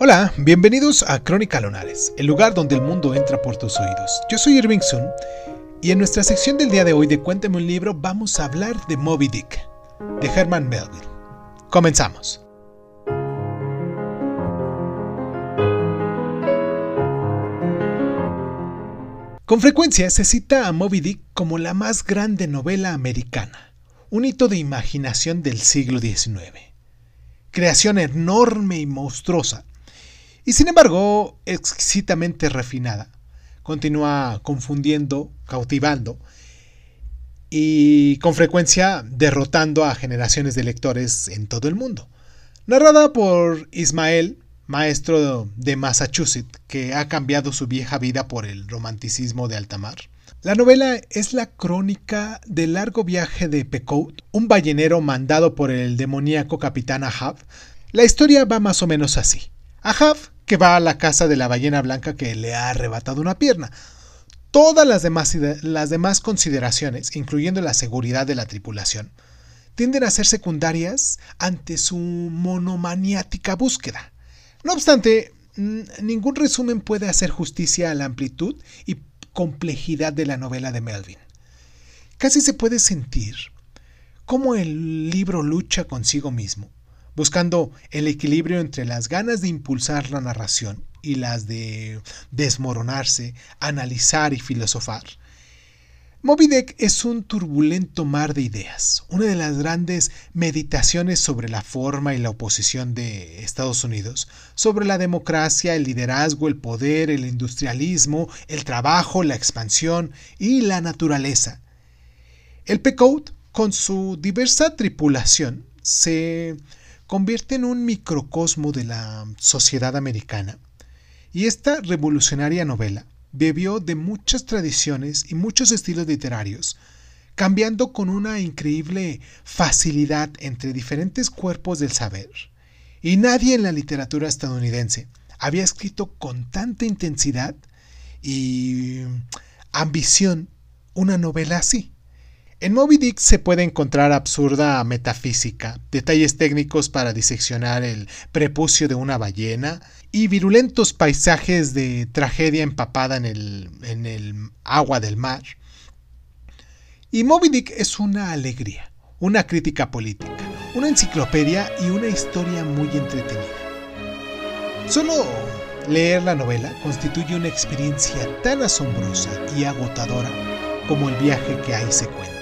Hola, bienvenidos a Crónica Lunares, el lugar donde el mundo entra por tus oídos. Yo soy Irving Sun y en nuestra sección del día de hoy de Cuéntame un libro vamos a hablar de Moby Dick, de Herman Melville. Comenzamos. Con frecuencia se cita a Moby Dick como la más grande novela americana, un hito de imaginación del siglo XIX. Creación enorme y monstruosa y sin embargo exquisitamente refinada. Continúa confundiendo, cautivando y con frecuencia derrotando a generaciones de lectores en todo el mundo. Narrada por Ismael, maestro de Massachusetts, que ha cambiado su vieja vida por el romanticismo de alta mar. La novela es la crónica del largo viaje de Pecout, un ballenero mandado por el demoníaco capitán Ahab. La historia va más o menos así. Ahab que va a la casa de la ballena blanca que le ha arrebatado una pierna. Todas las demás, consideraciones, incluyendo la seguridad de la tripulación, tienden a ser secundarias ante su monomaniática búsqueda. No obstante, ningún resumen puede hacer justicia a la amplitud y complejidad de la novela de Melvin. Casi se puede sentir cómo el libro lucha consigo mismo buscando el equilibrio entre las ganas de impulsar la narración y las de desmoronarse, analizar y filosofar. Moby Dick es un turbulento mar de ideas, una de las grandes meditaciones sobre la forma y la oposición de Estados Unidos, sobre la democracia, el liderazgo, el poder, el industrialismo, el trabajo, la expansión y la naturaleza. El Pequot, con su diversa tripulación, se convierte en un microcosmo de la sociedad americana. Y esta revolucionaria novela bebió de muchas tradiciones y muchos estilos literarios, cambiando con una increíble facilidad entre diferentes cuerpos del saber. Y nadie en la literatura estadounidense había escrito con tanta intensidad y ambición una novela así. En Moby Dick se puede encontrar absurda metafísica, detalles técnicos para diseccionar el prepucio de una ballena y virulentos paisajes de tragedia empapada en el, agua del mar. Y Moby Dick es una alegría, una crítica política, una enciclopedia y una historia muy entretenida. Solo leer la novela constituye una experiencia tan asombrosa y agotadora como el viaje que ahí se cuenta.